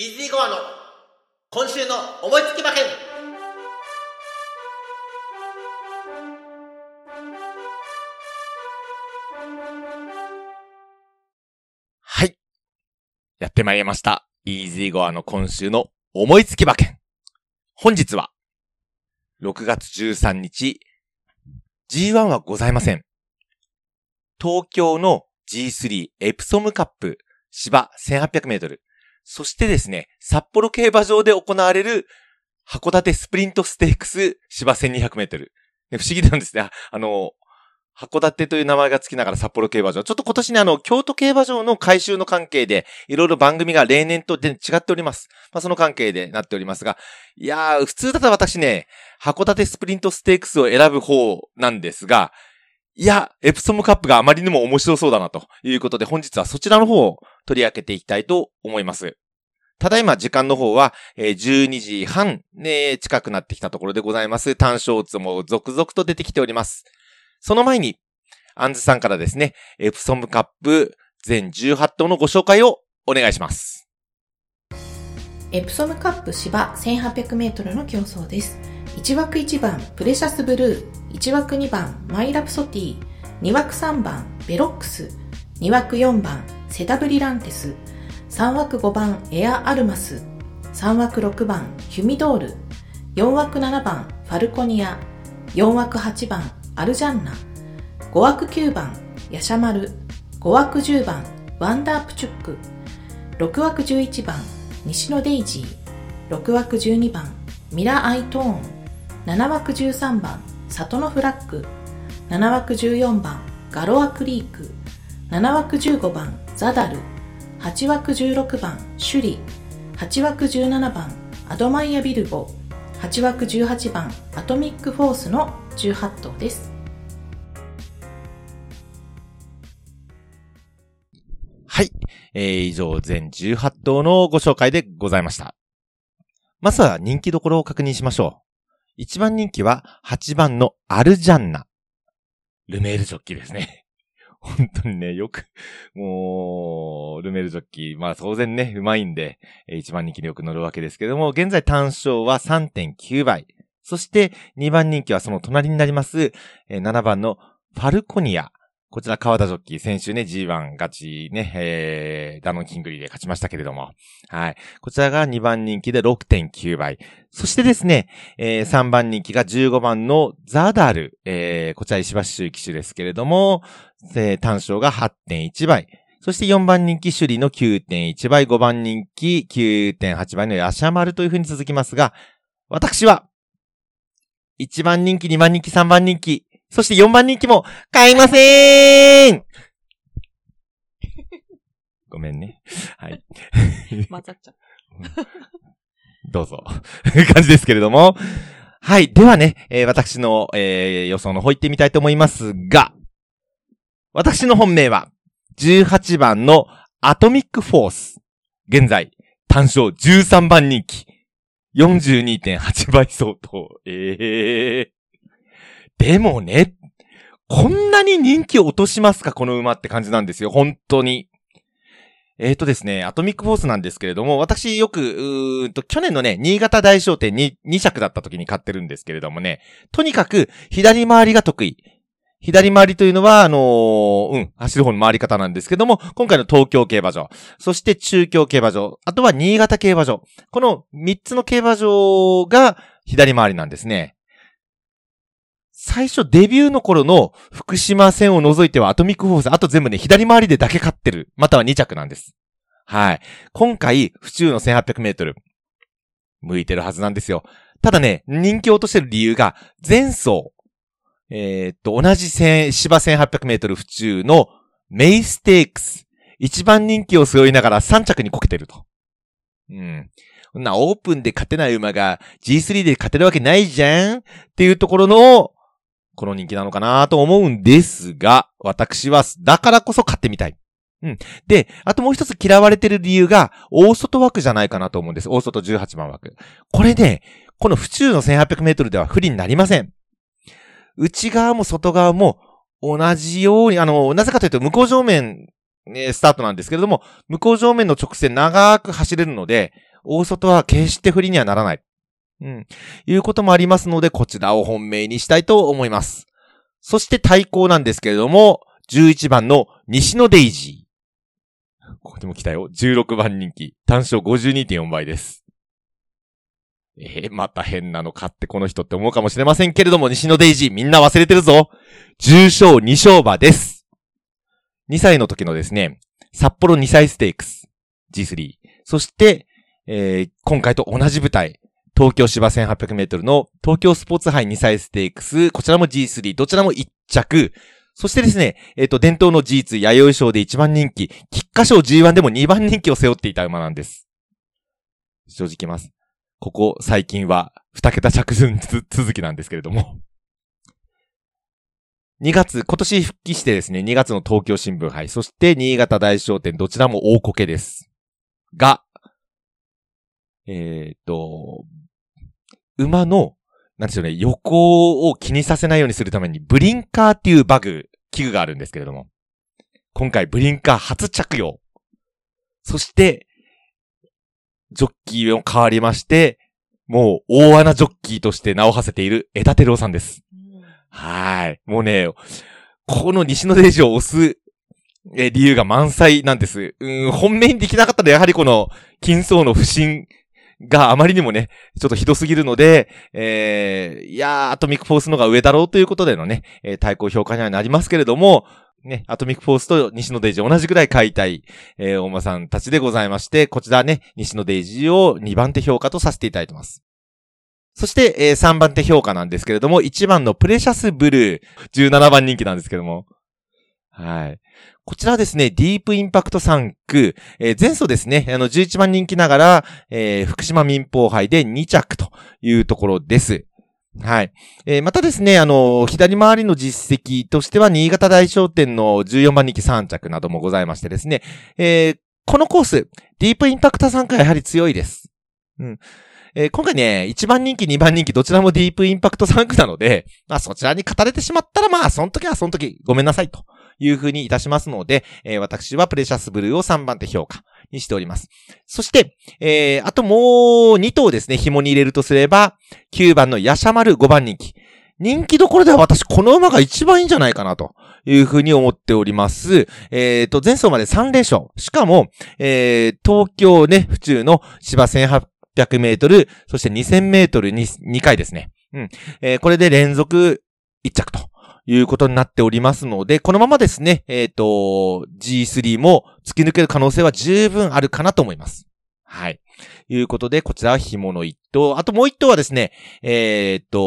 イージーゴアの今週の思いつき馬券はい。やってまいりました。イージーゴアの今週の思いつき馬券。本日は、6月13日、G1 はございません。東京の G3 エプソムカップ芝1800メートル。そしてですね、札幌競馬場で行われる函館スプリントステークス芝1200メートル。不思議なんですね。あの、函館という名前が付きながら札幌競馬場。ちょっと今年ね、あの、京都競馬場の改修の関係で、いろいろ番組が例年とで違っております。まあ、その関係でなっておりますが、いやー、普通だったら私ね、函館スプリントステークスを選ぶ方なんですが、いや、エプソムカップがあまりにも面白そうだなということで、本日はそちらの方を取り上げていきたいと思います。ただいま時間の方は、え12時半、ね、近くなってきたところでございます。単勝ツも続々と出てきております。その前に、アンズさんからですね、エプソムカップ全18頭のご紹介をお願いします。エプソムカップ芝 1800m の競争です。1枠1番プレシャスブルー、1枠2番マイラプソティ、2枠3番ベロックス、2枠4番セダブリランテス、3枠5番エアアルマス、3枠6番ヒュミドール、4枠7番ファルコニア、4枠8番アルジャンナ、5枠9番ヤシャマル、5枠10番ワンダープチュック、6枠11番西野デイジー。6枠12番ミラアイトーン。7枠13番里のフラッグ。7枠14番ガロアクリーク。7枠15番ザダル。8枠16番シュリ。8枠17番アドマイヤビルボ。8枠18番アトミックフォースの18頭です。はい。えー、以上全18頭のご紹介でございました。まずは人気どころを確認しましょう。う。1番人気は8番のアルジャンナ。ルメールジョッキーですね。本当にね、よく、もう、ルメールジョッキー、まあ当然ね、うまいんで、えー1番人気によく乗るわけですけども、現在単勝は3.9倍。そして2番人気はその隣になります、えー7番のファルコニア。こちら川田ジョッキー、先週ね、G1 勝ちね、えー、ダノンキングリーで勝ちましたけれども。はい。こちらが2番人気で6.9倍。そしてですね、えー、3番人気が15番のザダル。えー、こちら石橋脩騎手ですけれども、えー、単勝が8.1倍。そして4番人気シュリの9.1倍、5番人気9.8倍のヤシャマルという風に続きますが、私は、1番人気、2番人気、3番人気、そして4番人気も買いませんごめんね。はい。混ざっちゃうどうぞ。感じですけれども。はい。ではね、えー私の、えー予想の方行ってみたいと思いますが、私の本命は、18番のアトミックフォース。現在、単勝13番人気。42.8倍相当。ええでもね、こんなに人気を落としますかこの馬って感じなんですよ。本当に。えーとですね、アトミックフォースなんですけれども、私よく、うーんと、去年のね、新潟大商店に2着だった時に買ってるんですけれどもね、とにかく左回りが得意。左回りというのは、あのーうん、走る方の回り方なんですけども、今回の東京競馬場、そして中京競馬場、あとは新潟競馬場。この3つの競馬場が左回りなんですね。最初デビューの頃の福島戦を除いてはアトミックフォース、あと全部ね、左回りでだけ勝ってる。または2着なんです。はい。今回、府中の1800メートル、向いてるはずなんですよ。ただね、人気を落としてる理由が、前走、えーっと、同じ線、芝1800メートル府中のメイステークス。一番人気を背負いながら3着にこけてると。うん。そんなオープンで勝てない馬が G3 で勝てるわけないじゃんっていうところの、この人気なのかなと思うんですが、私は、だからこそ買ってみたい。うん。で、あともう一つ嫌われてる理由が、大外枠じゃないかなと思うんです。大外18番枠。これね、この府中の1800メートルでは不利になりません。内側も外側も同じように、あの、なぜかというと向こう上面、ね、スタートなんですけれども、向こう上面の直線長く走れるので、大外は決して不利にはならない。うん。いうこともありますので、こちらを本命にしたいと思います。そして対抗なんですけれども、11番の西野デイジー。ここにも来たよ。16番人気。単勝52.4倍です。えー、また変なの買ってこの人って思うかもしれませんけれども、西野デイジーみんな忘れてるぞ。重賞2勝馬です。2歳の時のですね、札幌2歳ステークス G3。そして、えー、今回と同じ舞台、東京芝1800メートルの東京スポーツ杯2歳ステークス、こちらも G3、どちらも1着。そしてですね、えっ、ー、と、伝統の G2 弥生賞で1番人気、菊花賞 G1 でも2番人気を背負っていた馬なんです。正直言います。ここ最近は2桁着順続きなんですけれども。2月、今年復帰してですね、2月の東京新聞杯、そして新潟大商店、どちらも大こけです。が、えっ、ー、と、馬の、なんでしょうね、横を気にさせないようにするために、ブリンカーっていうバグ、器具があるんですけれども、今回ブリンカー初着用。そして、ジョッキーを変わりまして、もう大穴ジョッキーとして名を馳せている枝照夫さんです。はい。もうね、この西野デイジを押す、え理由が満載なんです。うん、本命にできなかったらやはりこの、金層の不審があまりにもね、ちょっとひどすぎるので、えー、いやー、アトミックフォースのが上だろうということでのね、えー、対抗評価にはなりますけれども、ね、アトミックフォースと西野デイジー同じくらい買いたい、えー、大間さんたちでございまして、こちらね、西野デイジーを2番手評価とさせていただいてます。そして、えー、3番手評価なんですけれども、1番のプレシャスブルー、17番人気なんですけども。はい。こちらはですね、ディープインパクト3区、えー、前走ですね、あの、11番人気ながら、えー、福島民放杯で2着というところです。はい。えー、またですね、あの、左回りの実績としては、新潟大商店の14番人気3着などもございましてですね、えー、このコース、ディープインパクト3区はやはり強いです。うん。えー、今回ね、1番人気、2番人気、どちらもディープインパクト3区なので、まあそちらに語れてしまったら、まあその時はその時、ごめんなさいという風にいたしますので、えー、私はプレシャスブルーを3番手評価にしております。そして、えー、あともう2頭ですね、紐に入れるとすれば、9番のヤシャマル5番人気。人気どころでは私この馬が一番いいんじゃないかなというふうに思っております。えっ、ー、と、前走まで3連勝。しかも、えー、東京ね、府中の芝1800メートル、そして2000メートルに2回ですね。うん。えー、これで連続1着ということになっておりますので、このままですね、えっ、ー、と、G3 も突き抜ける可能性は十分あるかなと思います。はい。いうことで、こちらは紐の一頭。あともう一頭はですね、えっ、ー、と、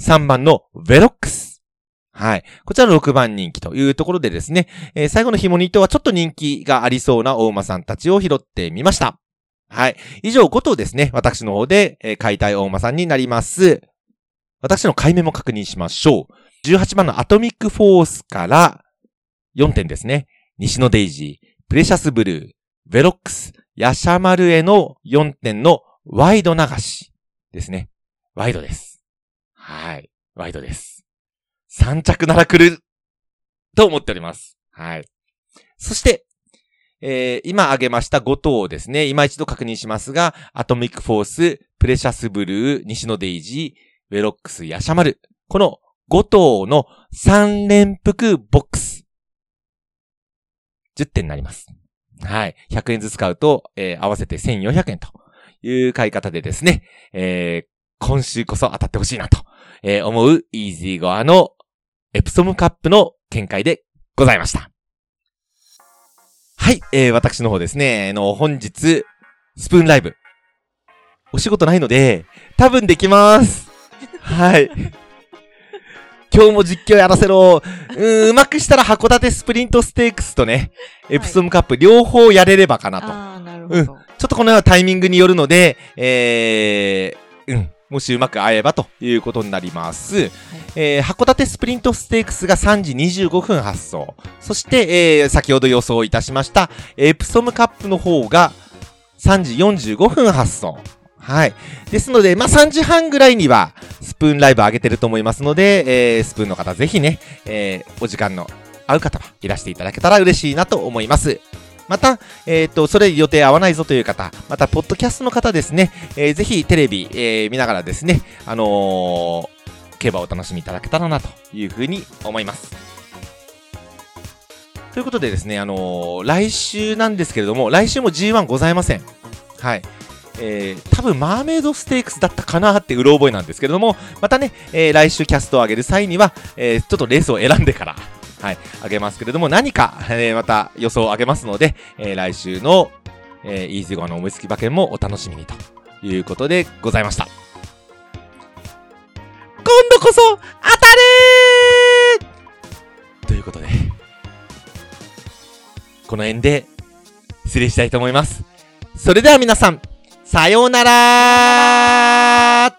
3番のベロックス。はい。こちら6番人気というところでですね、えー、最後の紐の一頭はちょっと人気がありそうな大馬さんたちを拾ってみました。はい。以上5頭ですね、私の方で、えー、買いたい大馬さんになります。私の買い目も確認しましょう。18番のアトミックフォースから4点ですね。ニシノデイジー、プレシャスブルー、ヴェロックス、ヤシャマルへの4点のワイド流しですね。ワイドです。はい。ワイドです。3着なら来ると思っております。はい。そして、えー、今挙げました5頭ですね。今一度確認しますが、アトミックフォース、プレシャスブルー、ニシノデイジー、ヴェロックス、ヤシャマル。この5頭の3連複ボックス。10点になります。はい。100円ずつ買うと、えー、合わせて1400円という買い方でですね、えー、今週こそ当たってほしいなと、えー、思うイージーゴアのエプソムカップの見解でございました。はい、えー、私の方ですね、あの、本日、スプーンライブ。お仕事ないので、多分できます。はい。今日も実況やらせろ。うん、うまくしたら函館スプリントステークスとね、エプソムカップ両方やれればかなと。ああ、なるほど。うん。ちょっとこのようなタイミングによるので、えー、うん。もしうまく会えばということになります。はい、えー、函館スプリントステークスが3時25分発送。そして、えー、先ほど予想いたしました、エプソムカップの方が3時45分発送。はい。ですので、まあ、3時半ぐらいには、スプーンライブ上げてると思いますので、えー、スプーンの方ぜひね、えー、お時間の合う方はいらしていただけたら嬉しいなと思います。また、えっ、と、それ予定合わないぞという方、また、ポッドキャストの方ですね、えーぜひテレビ、えー見ながらですね、あのー競馬をお楽しみいただけたらなというふうに思います。ということでですね、あの来週なんですけれども、来週も G1 ございません。はい。えー、多分マーメイドステークスだったかなってうろ覚えなんですけれども、またね、えー来週キャストを上げる際には、えーちょっとレースを選んでから、はい、上げますけれども、何か、えーまた予想を上げますので、えー来週の、えー、イージーゴアの思いつき馬券もお楽しみにということでございました。今度こそ当たれということで、この辺で失礼したいと思います。それでは皆さん、さようなら